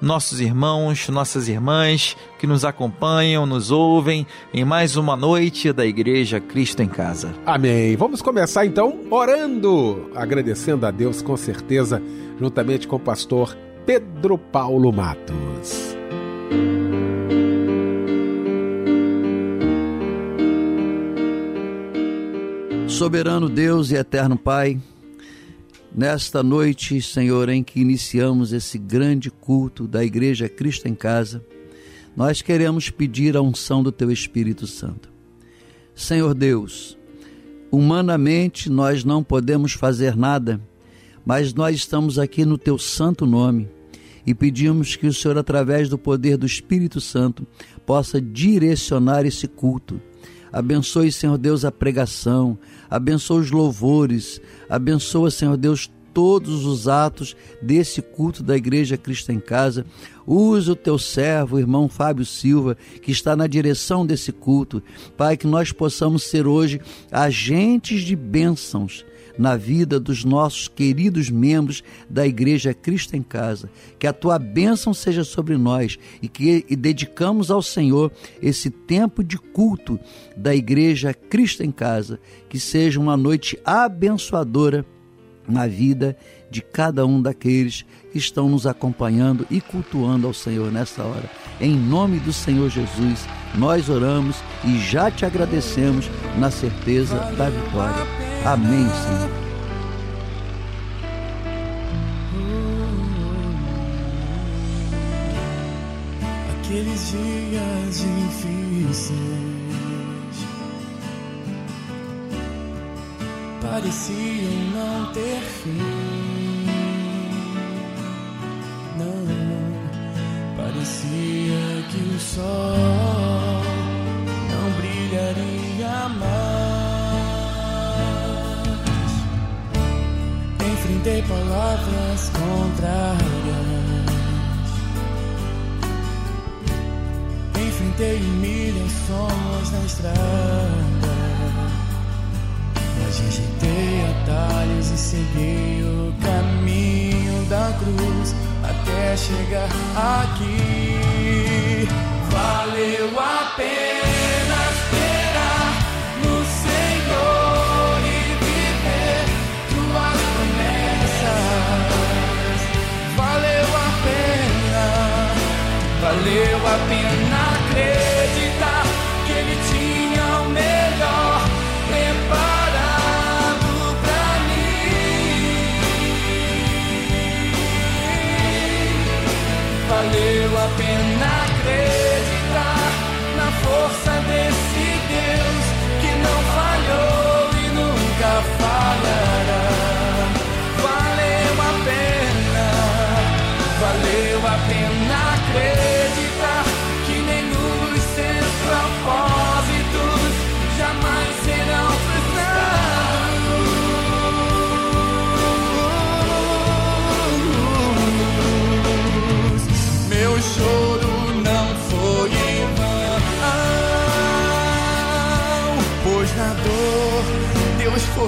nossos irmãos, nossas irmãs que nos acompanham, nos ouvem em mais uma noite da Igreja Cristo em Casa. Amém. Vamos começar então orando, agradecendo a Deus com certeza, juntamente com o pastor Pedro Paulo Matos. Soberano Deus e eterno Pai, Nesta noite, Senhor, em que iniciamos esse grande culto da Igreja Cristo em Casa, nós queremos pedir a unção do Teu Espírito Santo. Senhor Deus, humanamente nós não podemos fazer nada, mas nós estamos aqui no Teu santo nome e pedimos que o Senhor, através do poder do Espírito Santo, possa direcionar esse culto. Abençoe, Senhor Deus, a pregação, abençoa os louvores, abençoa, Senhor Deus, todos os atos desse culto da Igreja Cristo em Casa. Usa o teu servo, o irmão Fábio Silva, que está na direção desse culto. Pai, que nós possamos ser hoje agentes de bênçãos na vida dos nossos queridos membros da Igreja Cristo em Casa. Que a tua bênção seja sobre nós e que e dedicamos ao Senhor esse tempo de culto da Igreja Cristo em Casa. Que seja uma noite abençoadora na vida de cada um daqueles que estão nos acompanhando e cultuando ao Senhor nessa hora. Em nome do Senhor Jesus, nós oramos e já te agradecemos na certeza da vitória. Amém, Senhor. Aqueles dias difíceis pareciam não ter fim. Não, parecia que o sol não brilharia mais. Enfrentei palavras contrárias. Enfrentei humilhações na estrada Rejeitei atalhos e segui o caminho da cruz até chegar aqui. Valeu a pena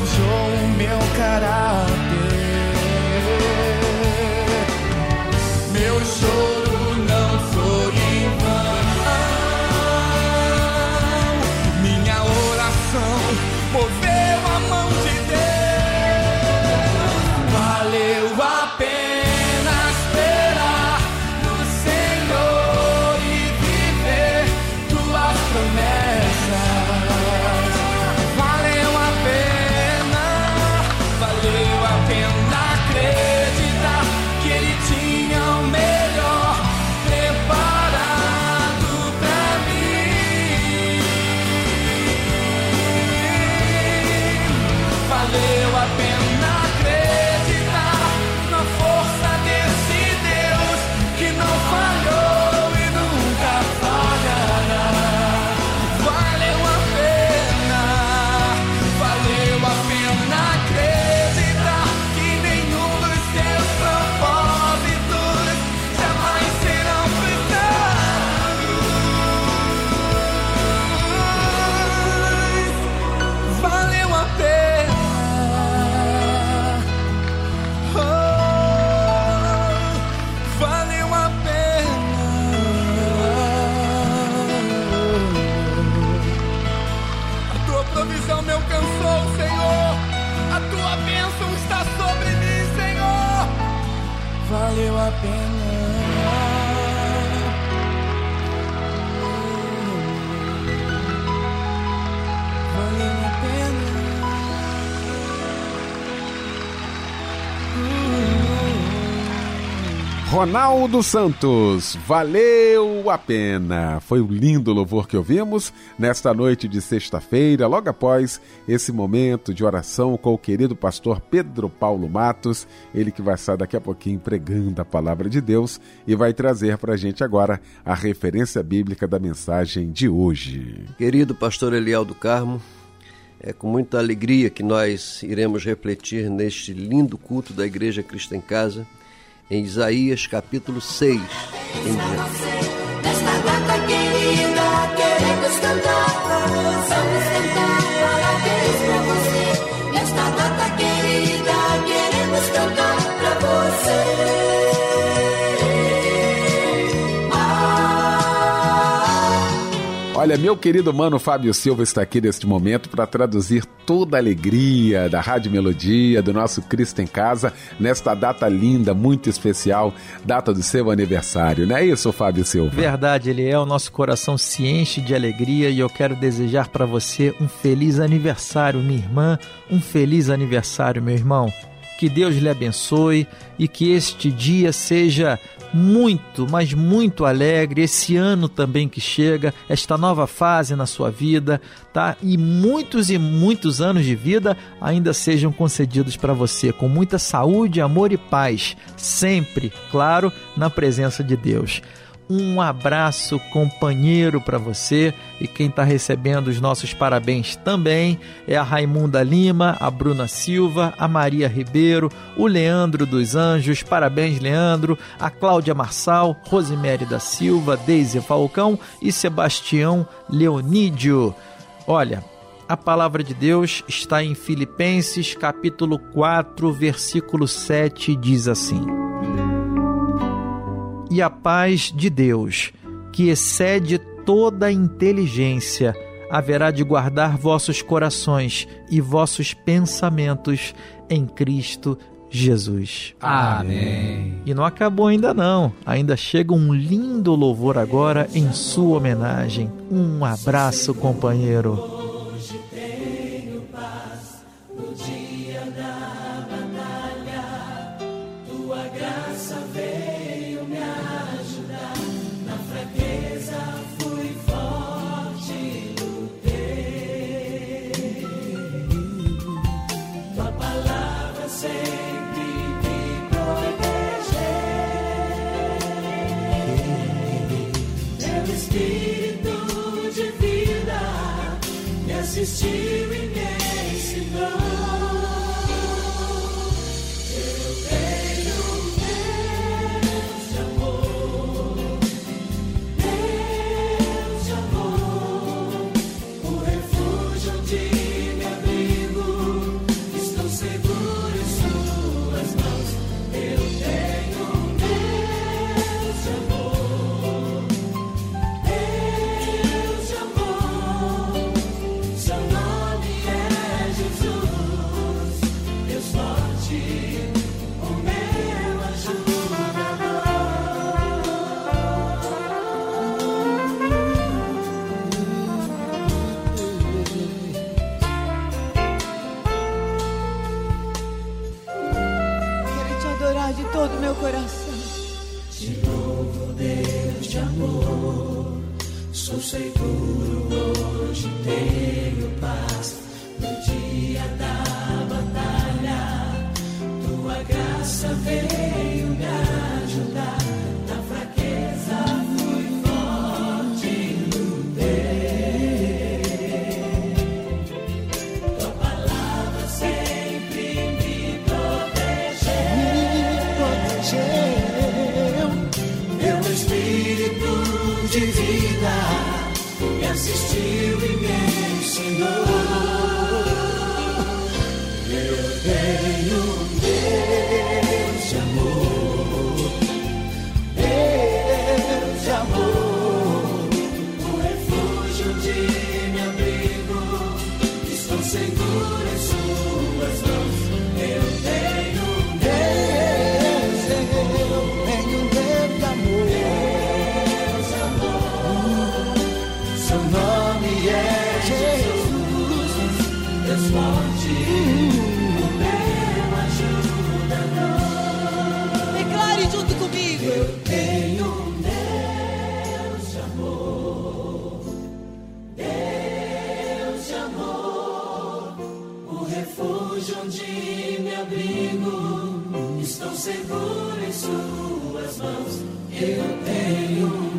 forjou o meu caráter. Meu choro Ronaldo Santos, valeu a pena. Foi um lindo louvor que ouvimos nesta noite de sexta-feira, logo após esse momento de oração com o querido pastor Pedro Paulo Matos, ele que vai estar daqui a pouquinho pregando a palavra de Deus e vai trazer para a gente agora a referência bíblica da mensagem de hoje. Querido pastor Eliel do Carmo, é com muita alegria que nós iremos refletir neste lindo culto da Igreja Cristo em Casa, em Isaías capítulo 6. em diante. Olha, meu querido mano Fábio Silva está aqui neste momento para traduzir toda a alegria da Rádio Melodia, do nosso Cristo em Casa, nesta data linda, muito especial, data do seu aniversário. Não é isso, Fábio Silva? Verdade, ele é. O nosso coração se enche de alegria e eu quero desejar para você um feliz aniversário, minha irmã. Um feliz aniversário, meu irmão. Que Deus lhe abençoe e que este dia seja muito, mas muito alegre. Esse ano também que chega, esta nova fase na sua vida, tá? E muitos e muitos anos de vida ainda sejam concedidos para você com muita saúde, amor e paz, sempre, claro, na presença de Deus um abraço companheiro para você e quem está recebendo os nossos parabéns também é a Raimunda Lima, a Bruna Silva, a Maria Ribeiro, o Leandro dos Anjos, parabéns Leandro, a Cláudia Marçal, Rosemary da Silva, Deise Falcão e Sebastião Leonídio. Olha, a palavra de Deus está em Filipenses capítulo 4, versículo 7, diz assim: e a paz de Deus, que excede toda inteligência, haverá de guardar vossos corações e vossos pensamentos em Cristo Jesus. Amém. E não acabou ainda não. Ainda chega um lindo louvor agora em sua homenagem. Um abraço, companheiro. Me assistiu e Suas mãos. Eu tenho um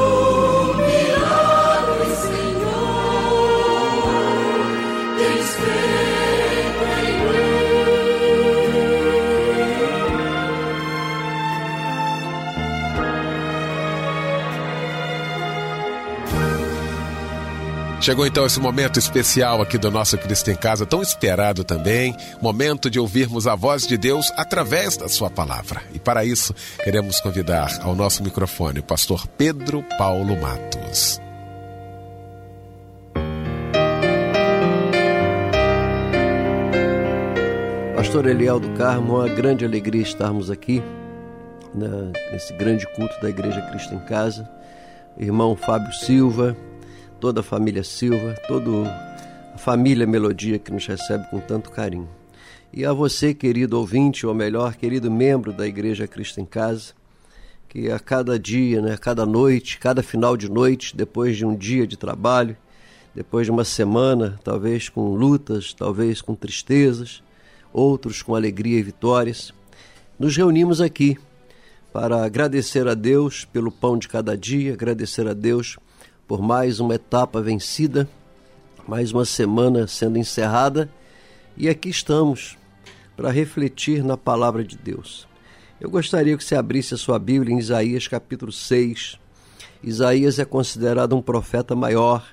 Chegou então esse momento especial aqui do nosso Cristo em Casa, tão esperado também, momento de ouvirmos a voz de Deus através da sua palavra. E para isso, queremos convidar ao nosso microfone o pastor Pedro Paulo Matos. Pastor Eliel do Carmo, uma grande alegria estarmos aqui né, nesse grande culto da Igreja Cristo em Casa. Irmão Fábio Silva, toda a família Silva, toda a família Melodia que nos recebe com tanto carinho. E a você, querido ouvinte, ou melhor, querido membro da Igreja Cristo em Casa, que a cada dia, né, cada noite, cada final de noite, depois de um dia de trabalho, depois de uma semana, talvez com lutas, talvez com tristezas, outros com alegria e vitórias, nos reunimos aqui para agradecer a Deus pelo pão de cada dia, agradecer a Deus por mais uma etapa vencida, mais uma semana sendo encerrada, e aqui estamos para refletir na palavra de Deus. Eu gostaria que você abrisse a sua Bíblia em Isaías capítulo 6. Isaías é considerado um profeta maior.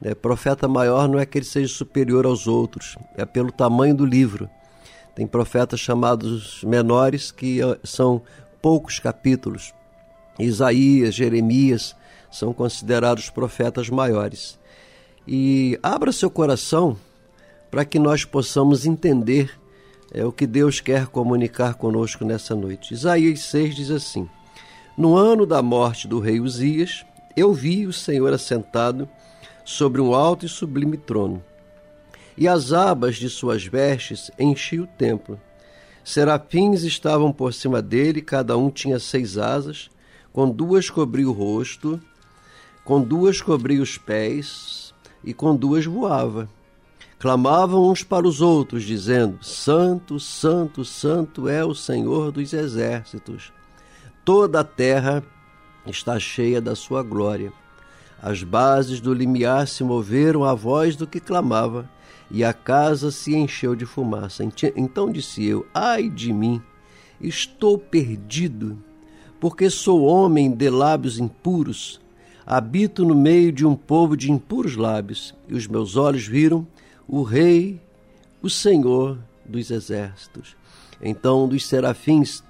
Né? Profeta maior não é que ele seja superior aos outros, é pelo tamanho do livro. Tem profetas chamados menores que eh, são poucos capítulos. Isaías, Jeremias são considerados profetas maiores. E abra seu coração para que nós possamos entender é, o que Deus quer comunicar conosco nessa noite. Isaías 6 diz assim: No ano da morte do rei Uzias, eu vi o Senhor assentado sobre um alto e sublime trono e as abas de suas vestes enchiam o templo. Serafins estavam por cima dele, cada um tinha seis asas, com duas cobria o rosto, com duas cobria os pés, e com duas voava. Clamavam uns para os outros, dizendo: Santo, Santo, Santo é o Senhor dos exércitos. Toda a terra está cheia da sua glória. As bases do limiar se moveram à voz do que clamava e a casa se encheu de fumaça. Então disse eu: Ai de mim, estou perdido, porque sou homem de lábios impuros. Habito no meio de um povo de impuros lábios, e os meus olhos viram o Rei, o Senhor dos exércitos. Então um dos serafins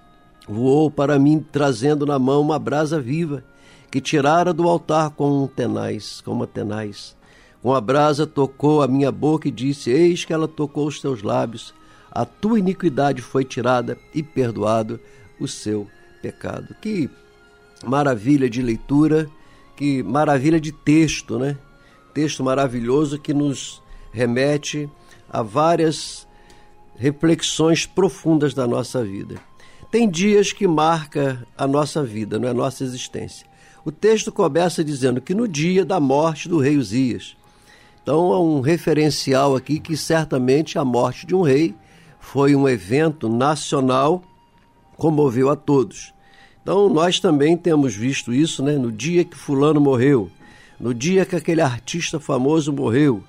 voou para mim, trazendo na mão uma brasa viva, que tirara do altar com um tenaz, com uma tenaz. Com a brasa tocou a minha boca e disse: Eis que ela tocou os teus lábios, a tua iniquidade foi tirada e perdoado o seu pecado. Que maravilha de leitura, que maravilha de texto, né? Texto maravilhoso que nos remete a várias reflexões profundas da nossa vida. Tem dias que marca a nossa vida, não é a nossa existência. O texto começa dizendo que no dia da morte do rei Uzias, então, é um referencial aqui que certamente a morte de um rei foi um evento nacional, comoveu a todos. Então, nós também temos visto isso, né? No dia que Fulano morreu, no dia que aquele artista famoso morreu,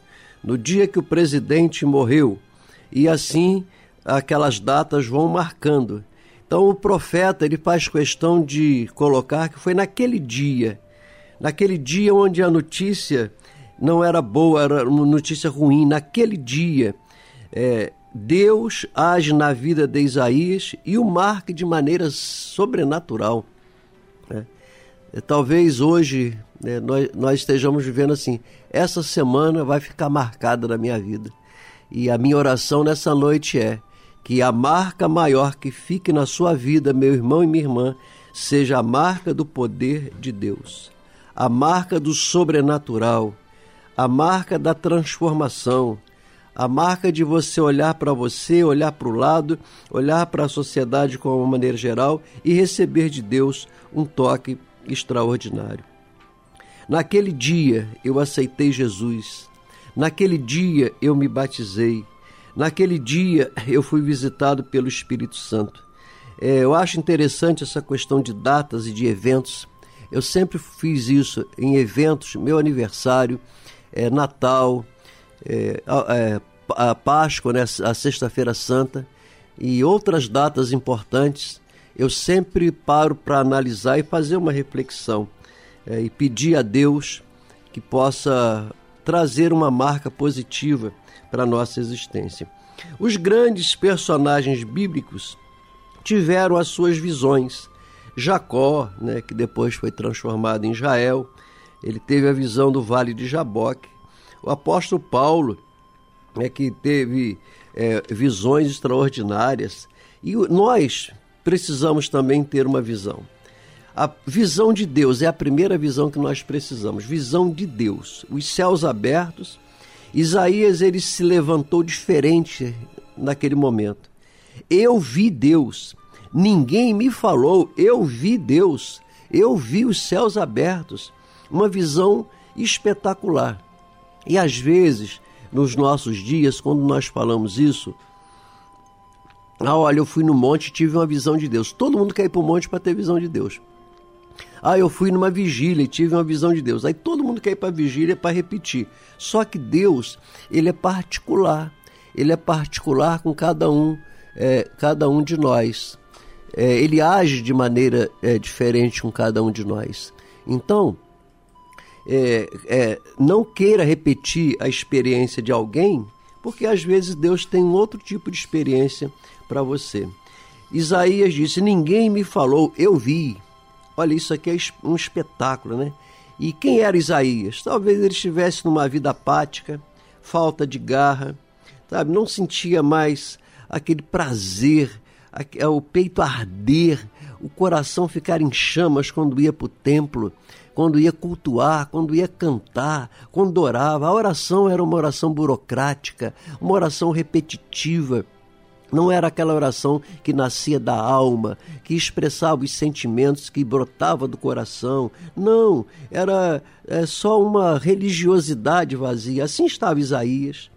no dia que o presidente morreu, e assim aquelas datas vão marcando. Então, o profeta ele faz questão de colocar que foi naquele dia, naquele dia onde a notícia não era boa, era uma notícia ruim. Naquele dia, é, Deus age na vida de Isaías e o marca de maneira sobrenatural. Né? É, talvez hoje né, nós, nós estejamos vivendo assim: essa semana vai ficar marcada na minha vida. E a minha oração nessa noite é que a marca maior que fique na sua vida, meu irmão e minha irmã, seja a marca do poder de Deus, a marca do sobrenatural a marca da transformação, a marca de você olhar para você, olhar para o lado, olhar para a sociedade de uma maneira geral e receber de Deus um toque extraordinário. Naquele dia eu aceitei Jesus, naquele dia eu me batizei, naquele dia eu fui visitado pelo Espírito Santo. É, eu acho interessante essa questão de datas e de eventos. Eu sempre fiz isso em eventos, meu aniversário, é, Natal, é, é, a Páscoa, né, a Sexta-feira Santa e outras datas importantes, eu sempre paro para analisar e fazer uma reflexão é, e pedir a Deus que possa trazer uma marca positiva para a nossa existência. Os grandes personagens bíblicos tiveram as suas visões. Jacó, né, que depois foi transformado em Israel, ele teve a visão do Vale de Jaboque. O apóstolo Paulo, é que teve é, visões extraordinárias. E nós precisamos também ter uma visão. A visão de Deus é a primeira visão que nós precisamos. Visão de Deus. Os céus abertos. Isaías ele se levantou diferente naquele momento. Eu vi Deus. Ninguém me falou. Eu vi Deus. Eu vi os céus abertos. Uma visão espetacular. E às vezes, nos nossos dias, quando nós falamos isso, ah, olha, eu fui no monte e tive uma visão de Deus. Todo mundo quer ir para o monte para ter visão de Deus. Ah, eu fui numa vigília e tive uma visão de Deus. Aí todo mundo quer ir para a vigília para repetir. Só que Deus, ele é particular. Ele é particular com cada um, é, cada um de nós. É, ele age de maneira é, diferente com cada um de nós. Então, é, é, não queira repetir a experiência de alguém, porque às vezes Deus tem um outro tipo de experiência para você. Isaías disse: Ninguém me falou, eu vi. Olha, isso aqui é um espetáculo, né? E quem era Isaías? Talvez ele estivesse numa vida apática, falta de garra, sabe? Não sentia mais aquele prazer, o peito arder, o coração ficar em chamas quando ia para o templo, quando ia cultuar, quando ia cantar, quando orava. A oração era uma oração burocrática, uma oração repetitiva não era aquela oração que nascia da alma, que expressava os sentimentos que brotava do coração. Não, era é, só uma religiosidade vazia. Assim estava Isaías.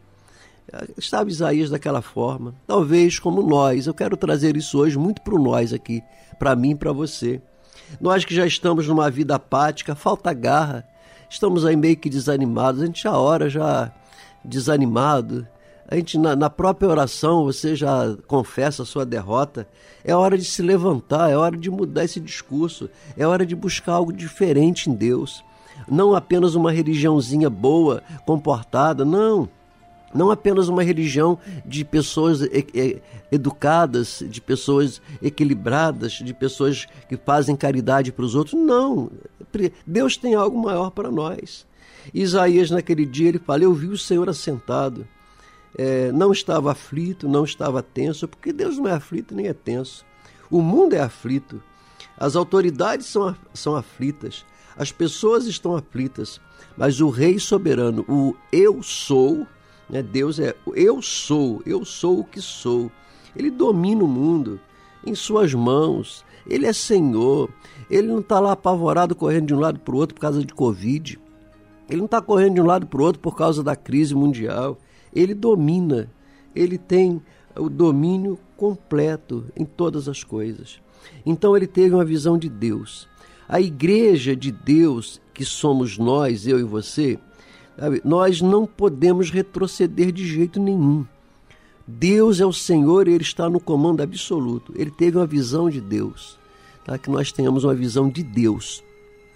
Estava Isaías daquela forma, talvez como nós. Eu quero trazer isso hoje muito para nós aqui, para mim e para você. Nós que já estamos numa vida apática, falta garra, estamos aí meio que desanimados, a gente já ora já desanimado, a gente na, na, própria oração você já confessa a sua derrota. É hora de se levantar, é hora de mudar esse discurso, é hora de buscar algo diferente em Deus. Não apenas uma religiãozinha boa, comportada, não. Não apenas uma religião de pessoas educadas, de pessoas equilibradas, de pessoas que fazem caridade para os outros. Não. Deus tem algo maior para nós. Isaías, naquele dia, ele fala: Eu vi o Senhor assentado é, não estava aflito, não estava tenso, porque Deus não é aflito nem é tenso. O mundo é aflito, as autoridades são, são aflitas, as pessoas estão aflitas, mas o Rei soberano, o Eu sou, né, Deus é Eu sou, eu sou o que sou. Ele domina o mundo em suas mãos, ele é Senhor, ele não está lá apavorado correndo de um lado para o outro por causa de Covid. Ele não está correndo de um lado para o outro por causa da crise mundial ele domina, ele tem o domínio completo em todas as coisas. Então ele teve uma visão de Deus. A igreja de Deus, que somos nós, eu e você, sabe, nós não podemos retroceder de jeito nenhum. Deus é o Senhor e Ele está no comando absoluto. Ele teve uma visão de Deus. Tá? Que nós tenhamos uma visão de Deus.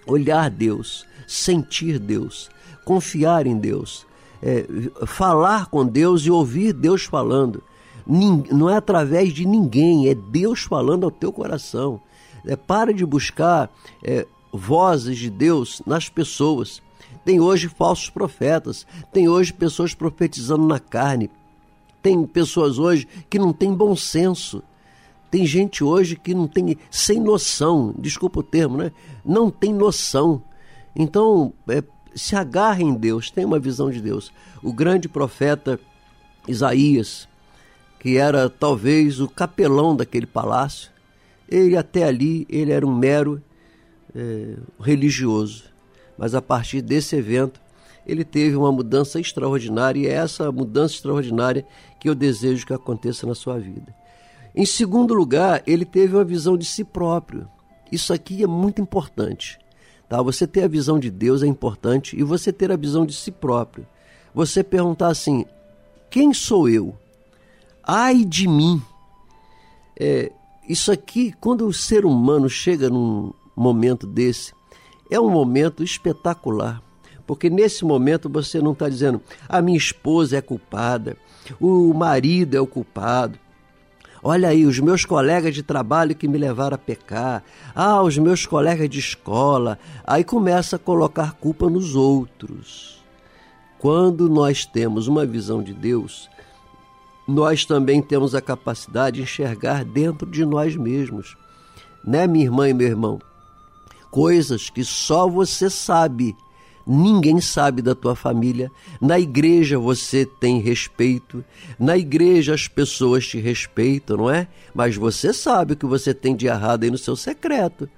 Olhar Deus, sentir Deus, confiar em Deus, é, falar com Deus e ouvir Deus falando. Não é através de ninguém, é Deus falando ao teu coração. É, para de buscar é, vozes de Deus nas pessoas. Tem hoje falsos profetas, tem hoje pessoas profetizando na carne, tem pessoas hoje que não têm bom senso. Tem gente hoje que não tem, sem noção, desculpa o termo, né? Não tem noção. Então, é, se agarre em Deus, tenha uma visão de Deus. O grande profeta Isaías, que era talvez o capelão daquele palácio, ele até ali ele era um mero é, religioso, mas a partir desse evento ele teve uma mudança extraordinária e é essa mudança extraordinária que eu desejo que aconteça na sua vida. Em segundo lugar, ele teve uma visão de si próprio. Isso aqui é muito importante. Tá? Você ter a visão de Deus é importante e você ter a visão de si próprio. Você perguntar assim: quem sou eu? Ai de mim! É, isso aqui, quando o ser humano chega num momento desse, é um momento espetacular, Porque nesse momento você não está dizendo, a minha esposa é culpada, o marido é o culpado. Olha aí, os meus colegas de trabalho que me levaram a pecar. Ah, os meus colegas de escola. Aí começa a colocar culpa nos outros. Quando nós temos uma visão de Deus, nós também temos a capacidade de enxergar dentro de nós mesmos. Né, minha irmã e meu irmão? Coisas que só você sabe ninguém sabe da tua família. Na igreja você tem respeito, na igreja as pessoas te respeitam, não é? Mas você sabe o que você tem de errado aí no seu secreto.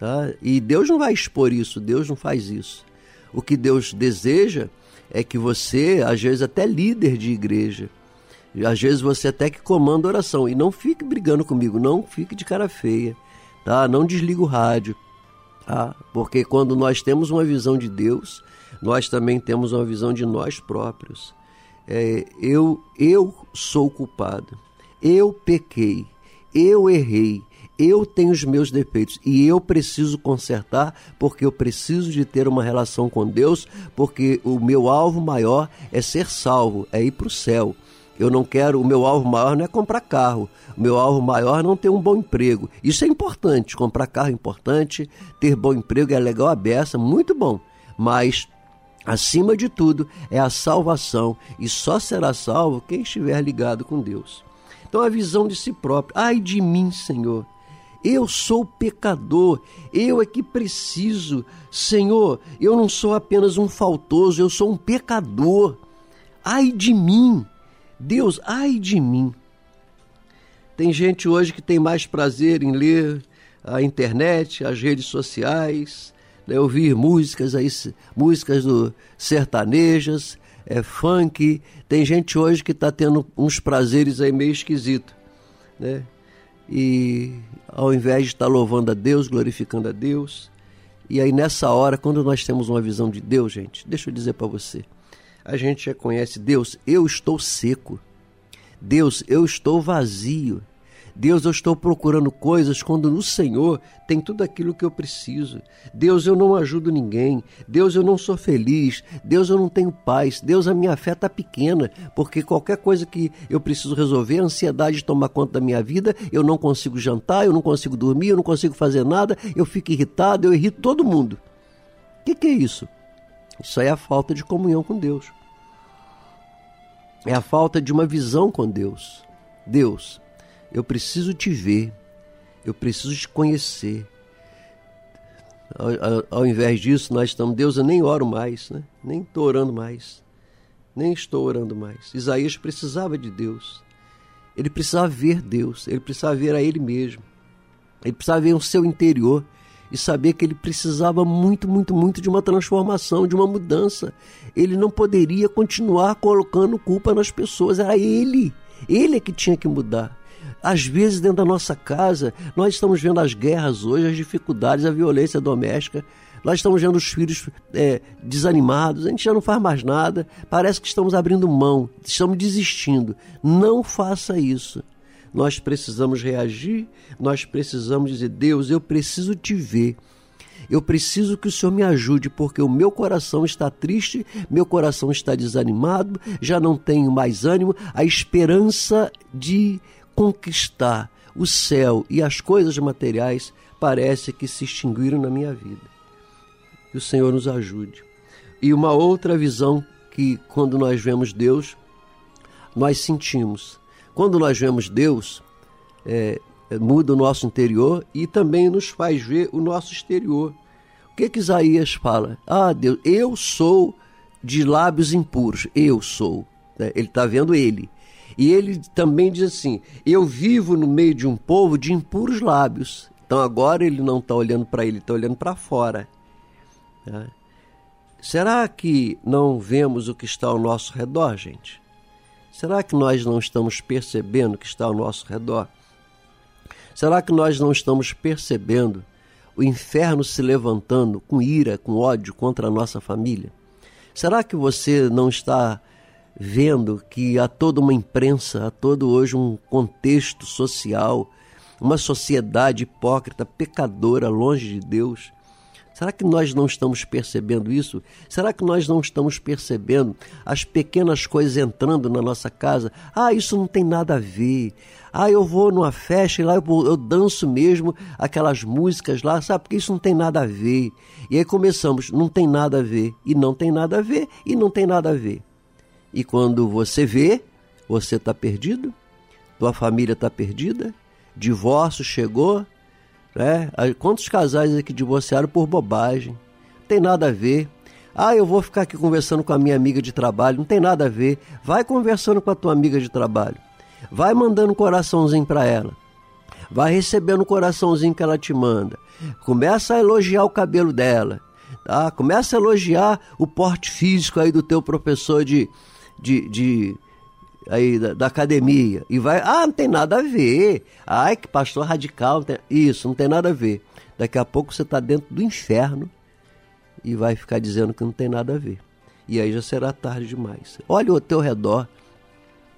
Tá? E Deus não vai expor isso, Deus não faz isso. O que Deus deseja é que você, às vezes até líder de igreja, às vezes você até que comanda oração, e não fique brigando comigo, não fique de cara feia, tá? Não desliga o rádio Tá? Porque quando nós temos uma visão de Deus, nós também temos uma visão de nós próprios. É, eu, eu sou culpado, eu pequei, eu errei, eu tenho os meus defeitos e eu preciso consertar porque eu preciso de ter uma relação com Deus, porque o meu alvo maior é ser salvo, é ir para o céu. Eu não quero, o meu alvo maior não é comprar carro. O meu alvo maior é não ter um bom emprego. Isso é importante. Comprar carro é importante, ter bom emprego é legal a beça, muito bom. Mas, acima de tudo, é a salvação. E só será salvo quem estiver ligado com Deus. Então, a visão de si próprio. Ai de mim, Senhor. Eu sou pecador, eu é que preciso. Senhor, eu não sou apenas um faltoso, eu sou um pecador. Ai de mim. Deus, ai de mim. Tem gente hoje que tem mais prazer em ler a internet, as redes sociais, né, ouvir músicas aí, músicas do sertanejas, é funk. Tem gente hoje que está tendo uns prazeres aí meio esquisito, né? E ao invés de estar tá louvando a Deus, glorificando a Deus, e aí nessa hora, quando nós temos uma visão de Deus, gente, deixa eu dizer para você, a gente já conhece Deus, eu estou seco. Deus, eu estou vazio. Deus, eu estou procurando coisas quando no Senhor tem tudo aquilo que eu preciso. Deus, eu não ajudo ninguém. Deus, eu não sou feliz. Deus, eu não tenho paz. Deus, a minha fé está pequena, porque qualquer coisa que eu preciso resolver, a ansiedade toma conta da minha vida, eu não consigo jantar, eu não consigo dormir, eu não consigo fazer nada, eu fico irritado, eu irrito todo mundo. O que, que é isso? Isso aí é a falta de comunhão com Deus é a falta de uma visão com Deus. Deus, eu preciso te ver, eu preciso te conhecer. Ao, ao, invés disso, nós estamos, Deus, eu nem oro mais, né? nem estou orando mais, nem estou orando mais. Isaías precisava de Deus, ele precisava ver Deus, ele precisava ver a Ele mesmo, ele precisava ver o seu interior e saber que ele precisava muito, muito, muito de uma transformação, de uma mudança. Ele não poderia continuar colocando culpa nas pessoas, era ele. Ele é que tinha que mudar. Às vezes, dentro da nossa casa, nós estamos vendo as guerras hoje, as dificuldades, a violência doméstica. Nós estamos vendo os filhos é, desanimados, a gente já não faz mais nada, parece que estamos abrindo mão, estamos desistindo. Não faça isso nós precisamos reagir, nós precisamos dizer: Deus, eu preciso te ver. Eu preciso que o Senhor me ajude, porque o meu coração está triste, meu coração está desanimado, já não tenho mais ânimo. A esperança de conquistar o céu e as coisas materiais parece que se extinguiram na minha vida. Que o Senhor nos ajude. E uma outra visão que, quando nós vemos Deus, nós sentimos quando nós vemos Deus, é, é, muda o nosso interior e também nos faz ver o nosso exterior. O que que Isaías fala? Ah, Deus, eu sou de lábios impuros, eu sou. Né? Ele está vendo ele. E ele também diz assim: Eu vivo no meio de um povo de impuros lábios. Então agora ele não está olhando para ele, está olhando para fora. Né? Será que não vemos o que está ao nosso redor, gente? Será que nós não estamos percebendo o que está ao nosso redor? Será que nós não estamos percebendo o inferno se levantando com ira, com ódio contra a nossa família? Será que você não está vendo que há toda uma imprensa, há todo hoje um contexto social, uma sociedade hipócrita, pecadora, longe de Deus? Será que nós não estamos percebendo isso? Será que nós não estamos percebendo as pequenas coisas entrando na nossa casa? Ah, isso não tem nada a ver. Ah, eu vou numa festa e lá eu, eu danço mesmo aquelas músicas lá, sabe? Porque isso não tem nada a ver. E aí começamos, não tem nada a ver, e não tem nada a ver, e não tem nada a ver. E quando você vê, você está perdido, tua família está perdida, divórcio chegou, né? Quantos casais aqui divorciaram por bobagem? Tem nada a ver. Ah, eu vou ficar aqui conversando com a minha amiga de trabalho. Não tem nada a ver. Vai conversando com a tua amiga de trabalho. Vai mandando um coraçãozinho para ela. Vai recebendo o um coraçãozinho que ela te manda. Começa a elogiar o cabelo dela. Tá? Começa a elogiar o porte físico aí do teu professor de, de, de aí da, da, academia e vai, ah, não tem nada a ver. Ai, que pastor radical. Tem... Isso, não tem nada a ver. Daqui a pouco você está dentro do inferno e vai ficar dizendo que não tem nada a ver. E aí já será tarde demais. Olha ao teu redor.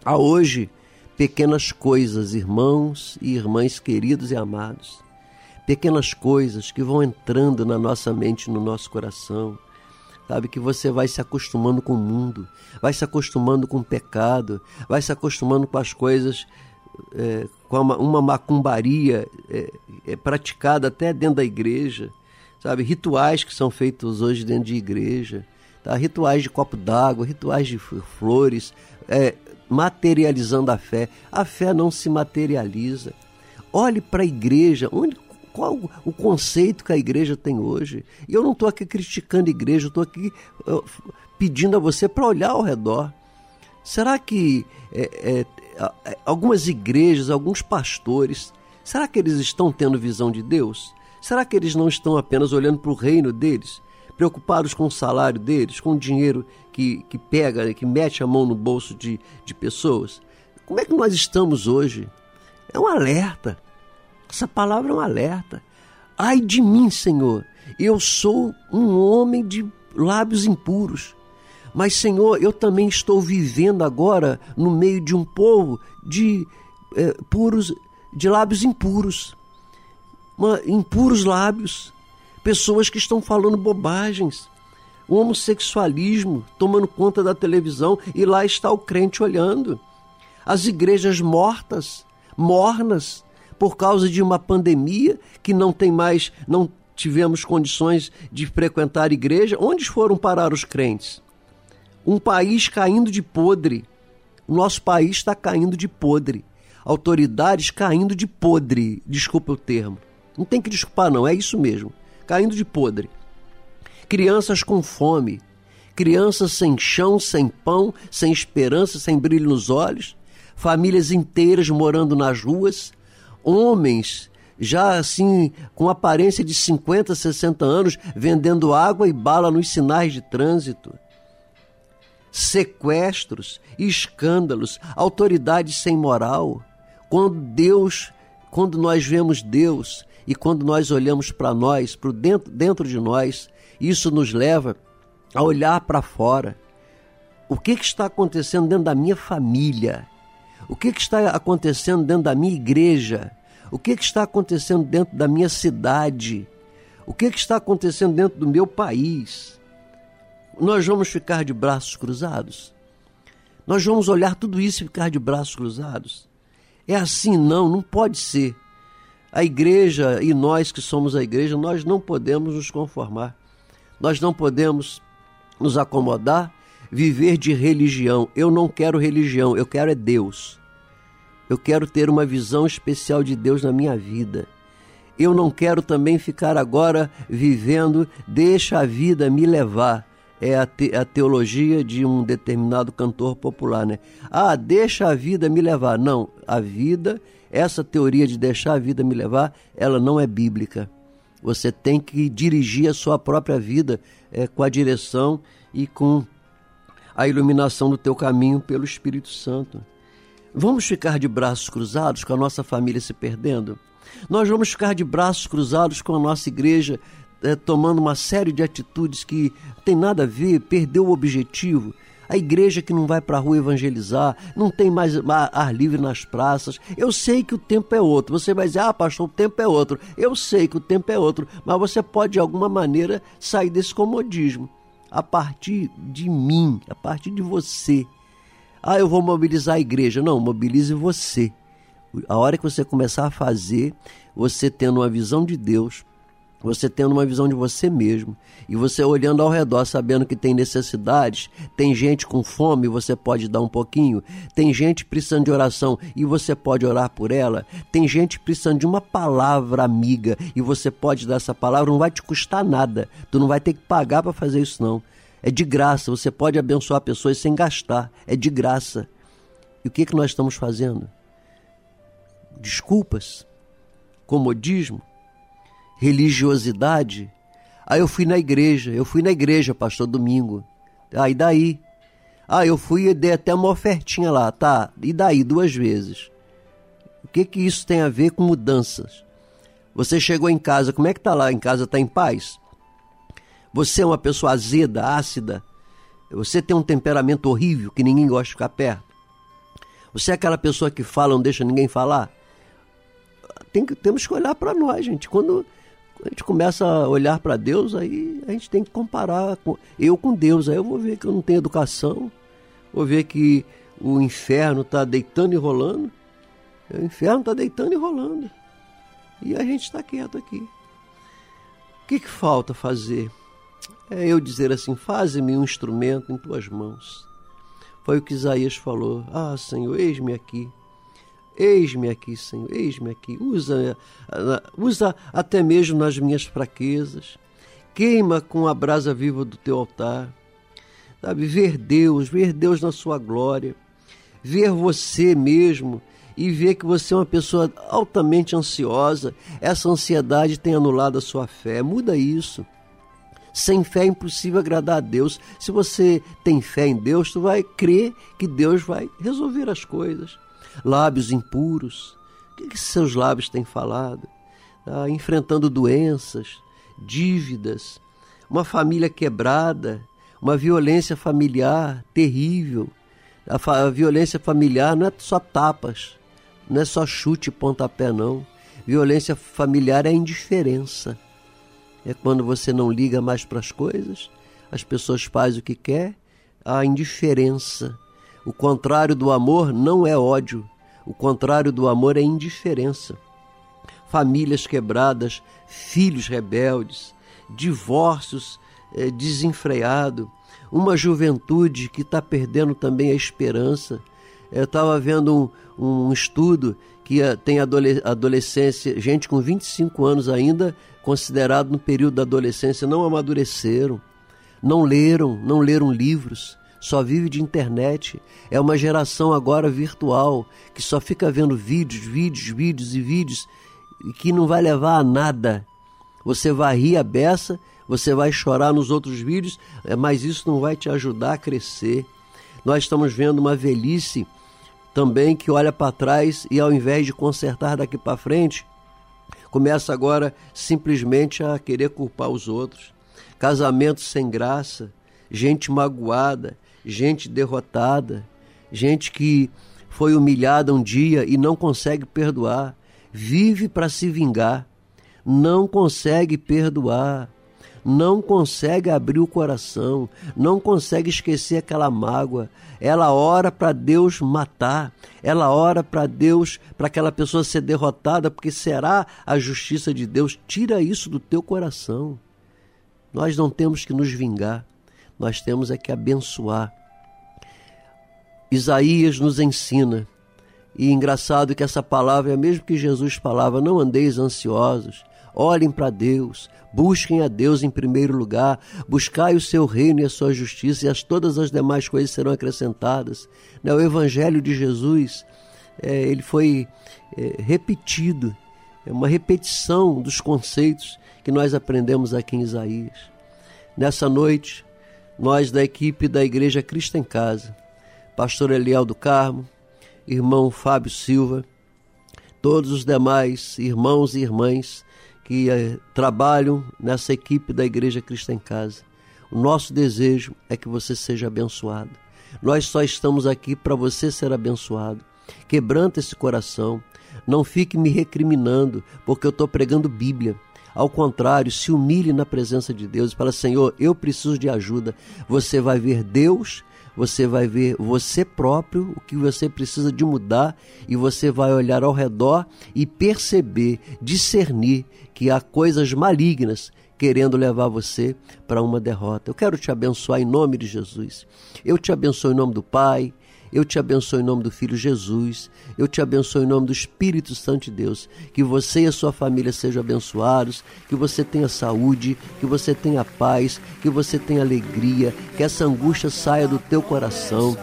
Há hoje pequenas coisas, irmãos e irmãs queridos e amados. Pequenas coisas que vão entrando na nossa mente, no nosso coração sabe? Que você vai se acostumando com o mundo, vai se acostumando com o pecado, vai se acostumando com as coisas, é, com uma, uma macumbaria é, é, praticada até dentro da igreja, sabe? Rituais que são feitos hoje dentro de igreja, tá? Rituais de copo d'água, rituais de flores, é, materializando a fé. A fé não se materializa. Olhe para a igreja, onde, qual o conceito que a igreja tem hoje. E eu não estou aqui criticando a igreja, estou aqui pedindo a você para olhar ao redor. Será que é, é, algumas igrejas, alguns pastores, será que eles estão tendo visão de Deus? Será que eles não estão apenas olhando para o reino deles, preocupados com o salário deles, com o dinheiro que, que pega, que mete a mão no bolso de, de pessoas? Como é que nós estamos hoje? É um alerta. Essa palavra é um alerta. Ai de mim, Senhor, eu sou um homem de lábios impuros. Mas, Senhor, eu também estou vivendo agora no meio de um povo de é, puros, de lábios impuros. Uma, impuros lábios. Pessoas que estão falando bobagens. O homossexualismo tomando conta da televisão e lá está o crente olhando. As igrejas mortas, mornas, por causa de uma pandemia que não tem mais, não tivemos condições de frequentar igreja. Onde foram parar os crentes? Um país caindo de podre. O nosso país está caindo de podre. Autoridades caindo de podre. Desculpa o termo. Não tem que desculpar, não, é isso mesmo. Caindo de podre. Crianças com fome. Crianças sem chão, sem pão, sem esperança, sem brilho nos olhos. Famílias inteiras morando nas ruas homens já assim com aparência de 50, 60 anos vendendo água e bala nos sinais de trânsito. Sequestros, escândalos, autoridades sem moral. Quando Deus, quando nós vemos Deus e quando nós olhamos para nós, para dentro, dentro de nós, isso nos leva a olhar para fora. O que, que está acontecendo dentro da minha família? O que, que está acontecendo dentro da minha igreja? O que, que está acontecendo dentro da minha cidade? O que, que está acontecendo dentro do meu país? Nós vamos ficar de braços cruzados? Nós vamos olhar tudo isso e ficar de braços cruzados? É assim, não, não pode ser. A igreja e nós que somos a igreja, nós não podemos nos conformar. Nós não podemos nos acomodar, viver de religião. Eu não quero religião, eu quero é Deus. Eu quero ter uma visão especial de Deus na minha vida. Eu não quero também ficar agora vivendo, deixa a vida me levar. É a, te, a teologia de um determinado cantor popular, né? Ah, deixa a vida me levar. Não, a vida, essa teoria de deixar a vida me levar, ela não é bíblica. Você tem que dirigir a sua própria vida é, com a direção e com a iluminação do teu caminho pelo Espírito Santo. Vamos ficar de braços cruzados com a nossa família se perdendo? Nós vamos ficar de braços cruzados com a nossa igreja é, tomando uma série de atitudes que tem nada a ver, perdeu o objetivo. a igreja que não vai para a rua evangelizar, não tem mais ar livre nas praças. Eu sei que o tempo é outro. Você vai dizer, ah, pastor, o tempo é outro. Eu sei que o tempo é outro, mas você pode de alguma maneira sair desse comodismo a partir de mim, a partir de você. Ah, eu vou mobilizar a igreja. Não, mobilize você. A hora que você começar a fazer, você tendo uma visão de Deus, você tendo uma visão de você mesmo e você olhando ao redor, sabendo que tem necessidades, tem gente com fome, você pode dar um pouquinho, tem gente precisando de oração e você pode orar por ela, tem gente precisando de uma palavra amiga e você pode dar essa palavra, não vai te custar nada, tu não vai ter que pagar para fazer isso não. É de graça, você pode abençoar pessoas sem gastar, é de graça. E o que, que nós estamos fazendo? Desculpas, comodismo, religiosidade. Aí eu fui na igreja, eu fui na igreja, pastor, domingo. Ah, e daí? Ah, eu fui e dei até uma ofertinha lá, tá? E daí, duas vezes. O que que isso tem a ver com mudanças? Você chegou em casa, como é que tá lá? Em casa tá em paz? Você é uma pessoa azeda, ácida? Você tem um temperamento horrível que ninguém gosta de ficar perto? Você é aquela pessoa que fala, não deixa ninguém falar? Tem que, temos que olhar para nós, gente. Quando a gente começa a olhar para Deus, aí a gente tem que comparar com, eu com Deus. Aí eu vou ver que eu não tenho educação, vou ver que o inferno está deitando e rolando. O inferno está deitando e rolando. E a gente está quieto aqui. O que, que falta fazer? É eu dizer assim: faze-me um instrumento em tuas mãos. Foi o que Isaías falou: Ah, Senhor, eis-me aqui. Eis-me aqui, Senhor, eis-me aqui. Usa, usa até mesmo nas minhas fraquezas. Queima com a brasa viva do teu altar. Sabe, ver Deus, ver Deus na sua glória. Ver você mesmo e ver que você é uma pessoa altamente ansiosa. Essa ansiedade tem anulado a sua fé. Muda isso. Sem fé é impossível agradar a Deus. Se você tem fé em Deus, tu vai crer que Deus vai resolver as coisas lábios impuros. O que, que seus lábios têm falado? Ah, enfrentando doenças, dívidas, uma família quebrada, uma violência familiar terrível. A, fa a violência familiar não é só tapas, não é só chute e pontapé, não. Violência familiar é indiferença. É quando você não liga mais para as coisas, as pessoas fazem o que quer, a indiferença o contrário do amor não é ódio, o contrário do amor é indiferença. Famílias quebradas, filhos rebeldes, divórcios é, desenfreados, uma juventude que está perdendo também a esperança. Eu estava vendo um, um, estudo que eh, tem adolescência, gente com 25 anos ainda, considerado no período da adolescência, não amadureceram, não leram, não leram livros, só vive de internet. É uma geração agora virtual que só fica vendo vídeos, vídeos, vídeos e vídeos e que não vai levar a nada. Você vai rir a beça, você vai chorar nos outros vídeos, é, mas isso não vai te ajudar a crescer. Nós estamos vendo uma velhice também que olha para trás e ao invés de consertar daqui para frente, começa agora simplesmente a querer culpar os outros. Casamentos sem graça, gente magoada, gente derrotada, gente que foi humilhada um dia e não consegue perdoar, vive para se vingar, não consegue perdoar, não consegue abrir o coração, não consegue esquecer aquela mágoa. Ela ora para Deus matar, ela ora para Deus, para aquela pessoa ser derrotada, porque será a justiça de Deus. Tira isso do teu coração. Nós não temos que nos vingar, nós temos é que abençoar. Isaías nos ensina, e engraçado que essa palavra é a mesma que Jesus falava: não andeis ansiosos, olhem para Deus, busquem a Deus em primeiro lugar, buscai o seu reino e a sua justiça, e as, todas as demais coisas serão acrescentadas. Né, o Evangelho de Jesus, é, ele foi é, repetido, é uma repetição dos conceitos que nós aprendemos aqui em Isaías. Nessa noite, nós da equipe da Igreja Cristo em Casa, pastor Eliel do Carmo, irmão Fábio Silva, todos os demais irmãos e irmãs que eh, trabalham nessa equipe da Igreja Cristo em Casa. O nosso desejo é que você seja abençoado, Nós só estamos aqui para você ser abençoado. Quebranta esse coração. Não fique me recriminando, porque eu estou pregando Bíblia. Ao contrário, se humilhe na presença de Deus e fala: Senhor, eu preciso de ajuda. Você vai ver Deus, você vai ver você próprio, o que você precisa de mudar, e você vai olhar ao redor e perceber, discernir que há coisas malignas querendo levar você para uma derrota. Eu quero te abençoar em nome de Jesus. Eu te abençoo em nome do Pai, eu te abençoo em nome do Filho Jesus. Eu te abençoo em nome do Espírito Santo de Deus. Que você e a sua família sejam abençoados. Que você tenha saúde. Que você tenha paz. Que você tenha alegria. Que essa angústia saia do teu coração.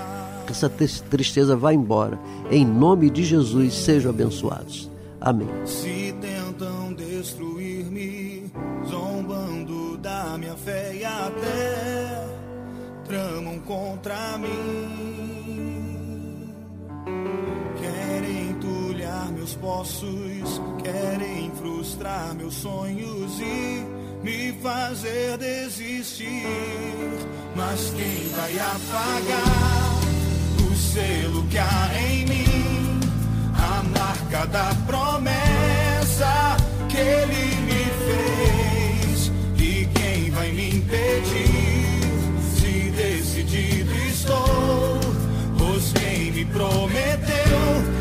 Que essa tristeza vá embora. Em nome de Jesus, sejam abençoados. Amém. Tentam destruir-me, zombando da minha fé e até tramam contra mim. Querem entulhar meus poços, querem frustrar meus sonhos e me fazer desistir. Mas quem vai apagar o selo que há em mim? A marca da promessa que ele me fez. E quem vai me impedir? Se decidido estou, pois quem me prometeu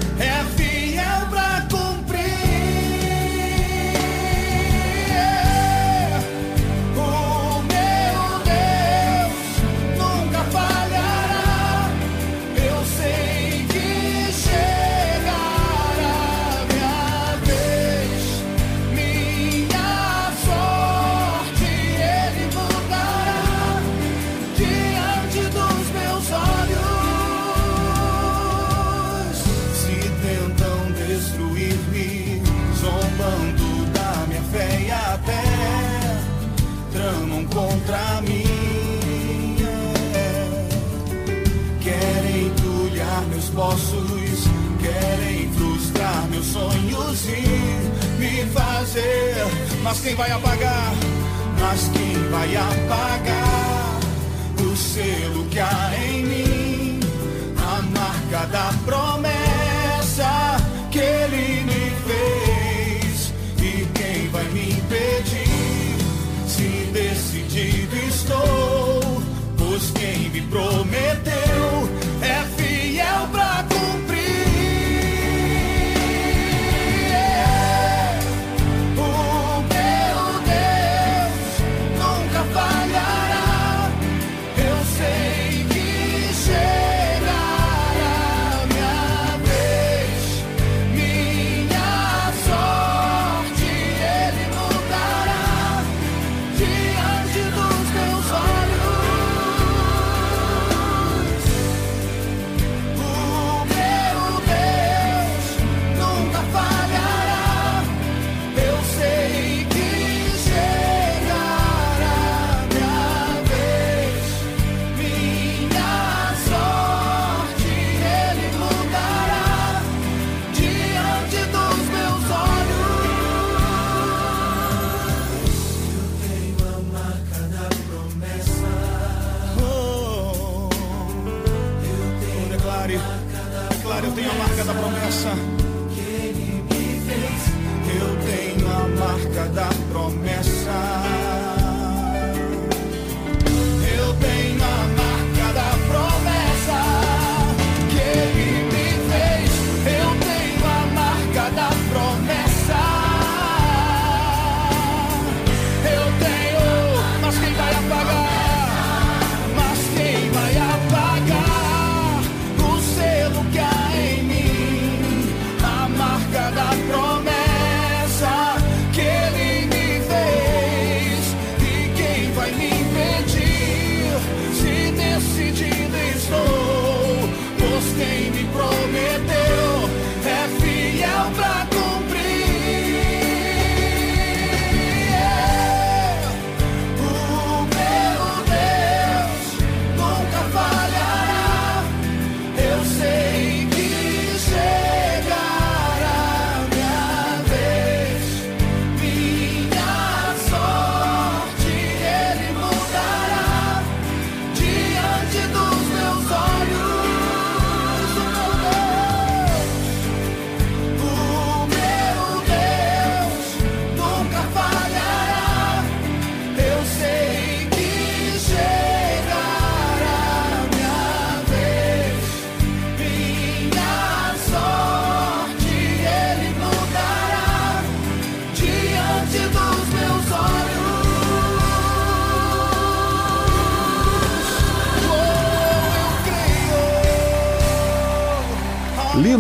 Mas quem vai apagar? Mas quem vai apagar o selo que há em mim? A marca da promessa que ele me fez. E quem vai me impedir? Se decidido estou, pois quem me prometeu prometer.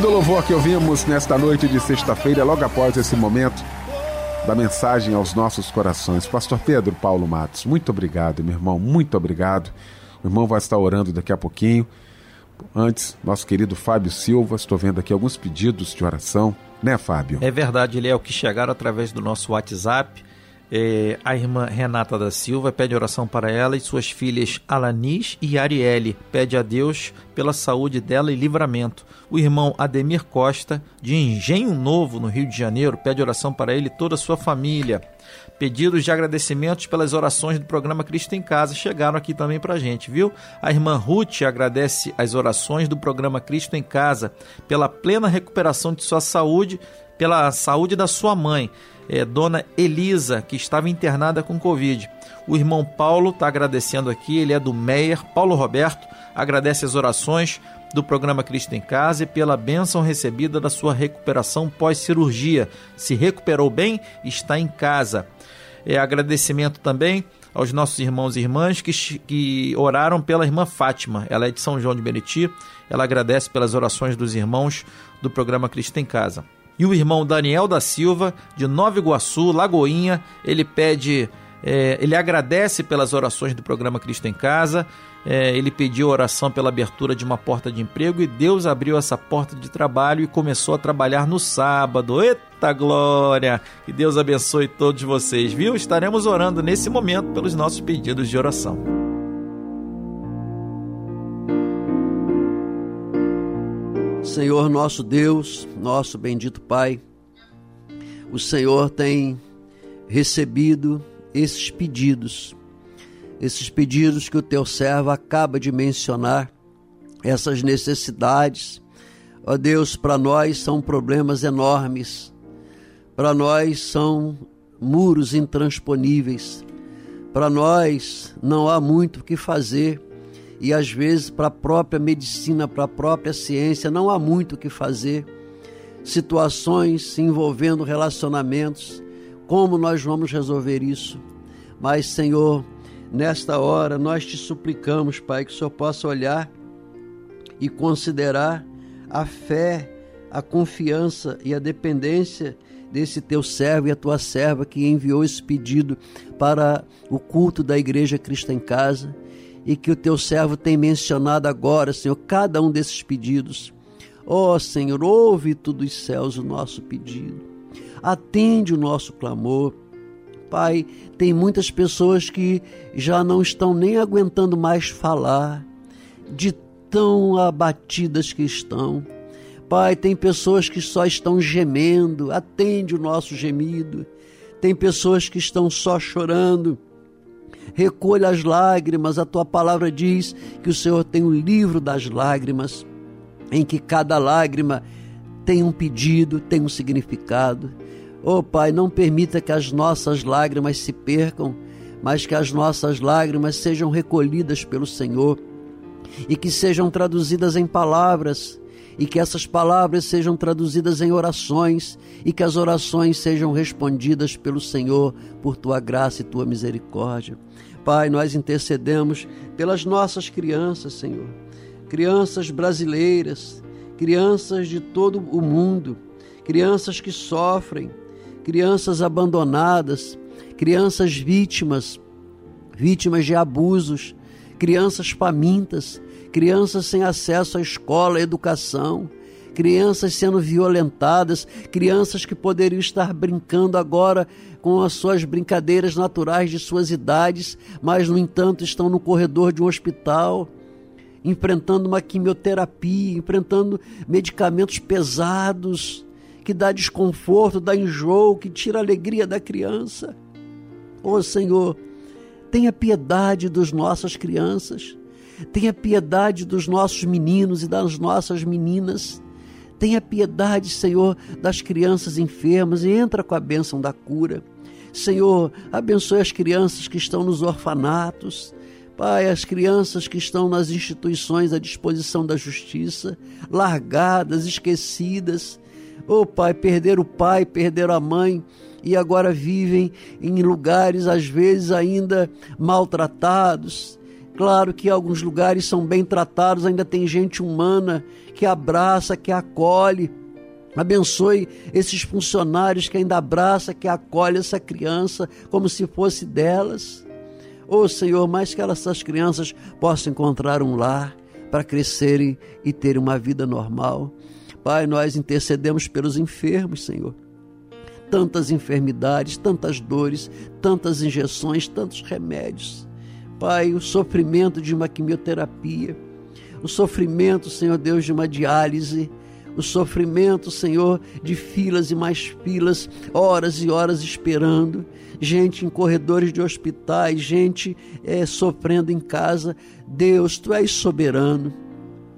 Lindo louvor que ouvimos nesta noite de sexta-feira, logo após esse momento da mensagem aos nossos corações. Pastor Pedro Paulo Matos, muito obrigado, meu irmão, muito obrigado. O irmão vai estar orando daqui a pouquinho. Antes, nosso querido Fábio Silva, estou vendo aqui alguns pedidos de oração, né, Fábio? É verdade, ele é o que chegaram através do nosso WhatsApp. É, a irmã Renata da Silva pede oração para ela e suas filhas Alanis e Arielle. Pede a Deus pela saúde dela e livramento. O irmão Ademir Costa, de Engenho Novo, no Rio de Janeiro, pede oração para ele e toda a sua família. Pedidos de agradecimentos pelas orações do programa Cristo em Casa chegaram aqui também para a gente, viu? A irmã Ruth agradece as orações do programa Cristo em Casa pela plena recuperação de sua saúde, pela saúde da sua mãe, é, Dona Elisa, que estava internada com Covid. O irmão Paulo está agradecendo aqui, ele é do Meier. Paulo Roberto agradece as orações do programa Cristo em Casa e pela bênção recebida da sua recuperação pós-cirurgia. Se recuperou bem, está em casa. É, agradecimento também aos nossos irmãos e irmãs que, que oraram pela irmã Fátima. Ela é de São João de Meriti. Ela agradece pelas orações dos irmãos do programa Cristo em Casa. E o irmão Daniel da Silva, de Nova Iguaçu, Lagoinha, ele pede, é, ele agradece pelas orações do programa Cristo em Casa. É, ele pediu oração pela abertura de uma porta de emprego e Deus abriu essa porta de trabalho e começou a trabalhar no sábado. Eita glória! Que Deus abençoe todos vocês, viu? Estaremos orando nesse momento pelos nossos pedidos de oração. Senhor nosso Deus, nosso bendito Pai, o Senhor tem recebido esses pedidos, esses pedidos que o teu servo acaba de mencionar, essas necessidades. Ó Deus, para nós são problemas enormes, para nós são muros intransponíveis, para nós não há muito o que fazer e às vezes para a própria medicina, para a própria ciência, não há muito o que fazer. Situações envolvendo relacionamentos, como nós vamos resolver isso? Mas, Senhor, nesta hora nós te suplicamos, Pai, que o Senhor possa olhar e considerar a fé, a confiança e a dependência desse teu servo e a tua serva que enviou esse pedido para o culto da Igreja Cristo em Casa e que o teu servo tem mencionado agora, Senhor, cada um desses pedidos. Ó oh, Senhor, ouve tudo os céus o nosso pedido. Atende o nosso clamor. Pai, tem muitas pessoas que já não estão nem aguentando mais falar, de tão abatidas que estão. Pai, tem pessoas que só estão gemendo, atende o nosso gemido. Tem pessoas que estão só chorando recolha as lágrimas. A tua palavra diz que o Senhor tem o livro das lágrimas, em que cada lágrima tem um pedido, tem um significado. Oh Pai, não permita que as nossas lágrimas se percam, mas que as nossas lágrimas sejam recolhidas pelo Senhor e que sejam traduzidas em palavras e que essas palavras sejam traduzidas em orações e que as orações sejam respondidas pelo Senhor por tua graça e tua misericórdia. Pai, nós intercedemos pelas nossas crianças, Senhor. Crianças brasileiras, crianças de todo o mundo, crianças que sofrem, crianças abandonadas, crianças vítimas, vítimas de abusos, crianças famintas, crianças sem acesso à escola, à educação, crianças sendo violentadas, crianças que poderiam estar brincando agora com as suas brincadeiras naturais de suas idades, mas no entanto estão no corredor de um hospital, enfrentando uma quimioterapia, enfrentando medicamentos pesados que dá desconforto, dá enjoo, que tira a alegria da criança. Oh Senhor, tenha piedade dos nossas crianças. Tenha piedade dos nossos meninos e das nossas meninas. Tenha piedade, Senhor, das crianças enfermas e entra com a bênção da cura. Senhor, abençoe as crianças que estão nos orfanatos. Pai, as crianças que estão nas instituições à disposição da justiça, largadas, esquecidas. Oh, Pai, perderam o pai, perderam a mãe e agora vivem em lugares, às vezes, ainda maltratados, Claro que alguns lugares são bem tratados, ainda tem gente humana que abraça, que acolhe. Abençoe esses funcionários que ainda abraça, que acolhe essa criança como se fosse delas. Oh Senhor, mais que essas crianças possam encontrar um lar para crescerem e terem uma vida normal. Pai, nós intercedemos pelos enfermos, Senhor. Tantas enfermidades, tantas dores, tantas injeções, tantos remédios. Pai, o sofrimento de uma quimioterapia, o sofrimento, Senhor Deus, de uma diálise, o sofrimento, Senhor, de filas e mais filas, horas e horas esperando, gente em corredores de hospitais, gente é, sofrendo em casa. Deus, Tu és soberano.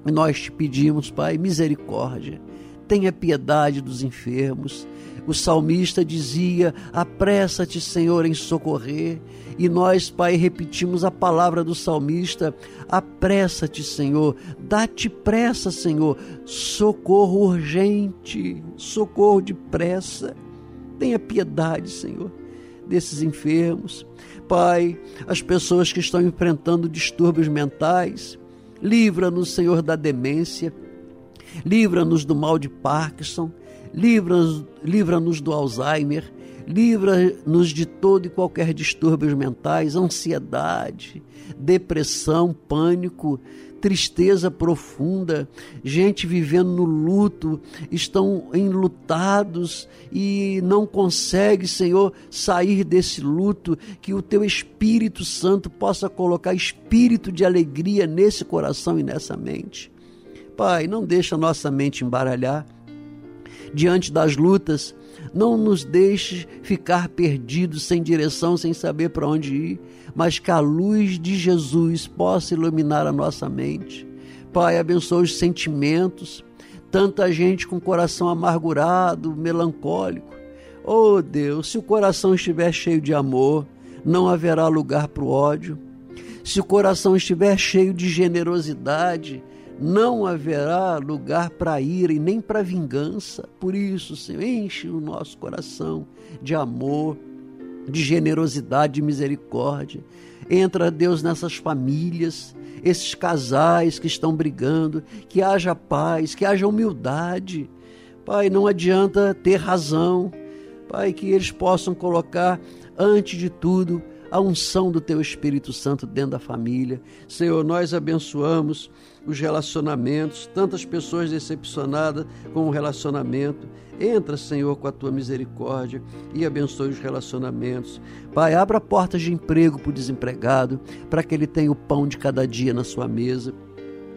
Nós te pedimos, Pai, misericórdia. Tenha piedade dos enfermos. O salmista dizia: Apressa-te, Senhor, em socorrer. E nós, Pai, repetimos a palavra do salmista: Apressa-te, Senhor, dá-te pressa, Senhor, socorro urgente, socorro depressa. Tenha piedade, Senhor, desses enfermos. Pai, as pessoas que estão enfrentando distúrbios mentais, livra-nos, Senhor, da demência, livra-nos do mal de Parkinson, livra-nos livra do Alzheimer, livra-nos de todo e qualquer distúrbios mentais, ansiedade, depressão, pânico, tristeza profunda, gente vivendo no luto, estão enlutados e não consegue, Senhor, sair desse luto, que o teu Espírito Santo possa colocar espírito de alegria nesse coração e nessa mente. Pai, não deixa nossa mente embaralhar diante das lutas, não nos deixe ficar perdidos, sem direção, sem saber para onde ir, mas que a luz de Jesus possa iluminar a nossa mente. Pai, abençoe os sentimentos, tanta gente com coração amargurado, melancólico. Oh Deus, se o coração estiver cheio de amor, não haverá lugar para o ódio. Se o coração estiver cheio de generosidade, não haverá lugar para ira e nem para vingança. Por isso, Senhor, enche o nosso coração de amor, de generosidade, de misericórdia. Entra, Deus, nessas famílias, esses casais que estão brigando, que haja paz, que haja humildade. Pai, não adianta ter razão. Pai, que eles possam colocar, antes de tudo, a unção do Teu Espírito Santo dentro da família. Senhor, nós abençoamos os relacionamentos, tantas pessoas decepcionadas com o relacionamento. Entra, Senhor, com a tua misericórdia e abençoe os relacionamentos. Pai, abra portas de emprego para o desempregado, para que ele tenha o pão de cada dia na sua mesa.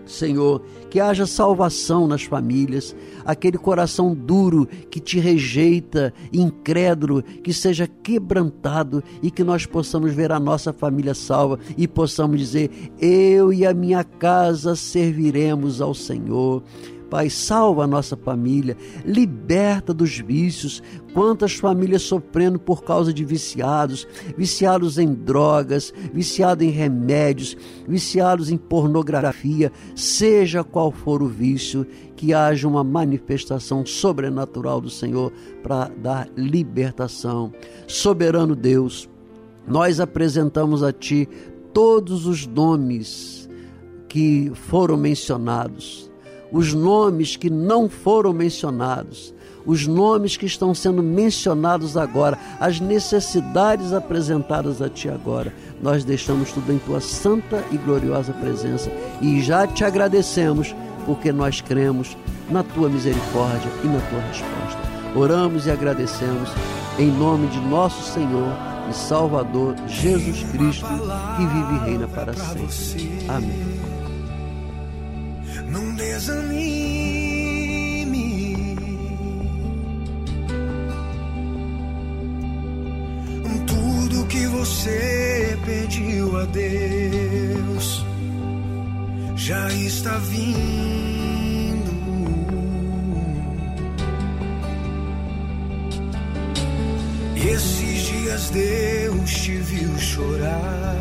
Senhor, que haja salvação nas famílias, aquele coração duro que te rejeita, incrédulo, que seja quebrantado e que nós possamos ver a nossa família salva e possamos dizer: Eu e a minha casa serviremos ao Senhor. Pai, salva a nossa família, liberta dos vícios. Quantas famílias sofrendo por causa de viciados, viciados em drogas, viciados em remédios, viciados em pornografia, seja qual for o vício, que haja uma manifestação sobrenatural do Senhor para dar libertação. Soberano Deus, nós apresentamos a Ti todos os nomes que foram mencionados os nomes que não foram mencionados, os nomes que estão sendo mencionados agora, as necessidades apresentadas a Ti agora. Nós deixamos tudo em Tua santa e gloriosa presença e já te agradecemos porque nós cremos na Tua misericórdia e na Tua resposta. Oramos e agradecemos em nome de nosso Senhor e Salvador Jesus Cristo, que vive e reina para sempre. Amém. Não desanime. Tudo que você pediu a Deus já está vindo. Esses dias Deus te viu chorar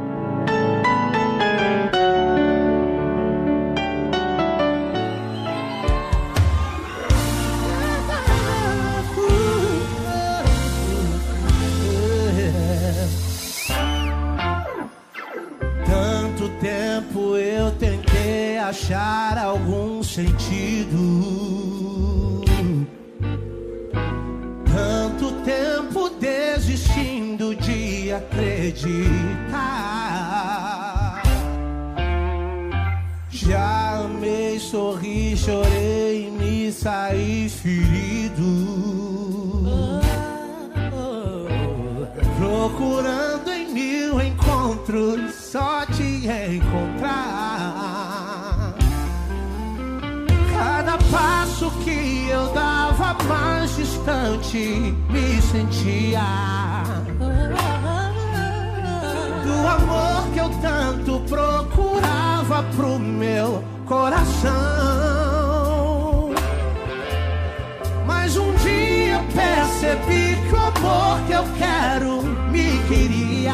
Sentido. Tanto tempo desistindo de acreditar. Me sentia do amor que eu tanto procurava pro meu coração. Mas um dia percebi que o amor que eu quero me queria.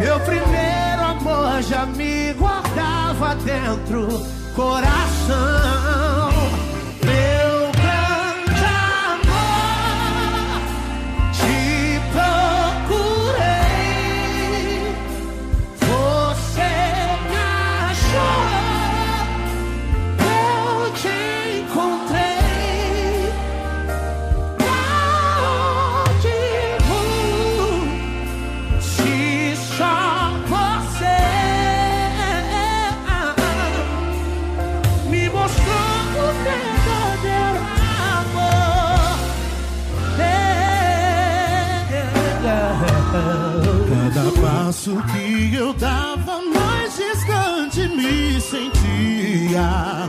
Meu primeiro amor já me guardava dentro coração. Sentia.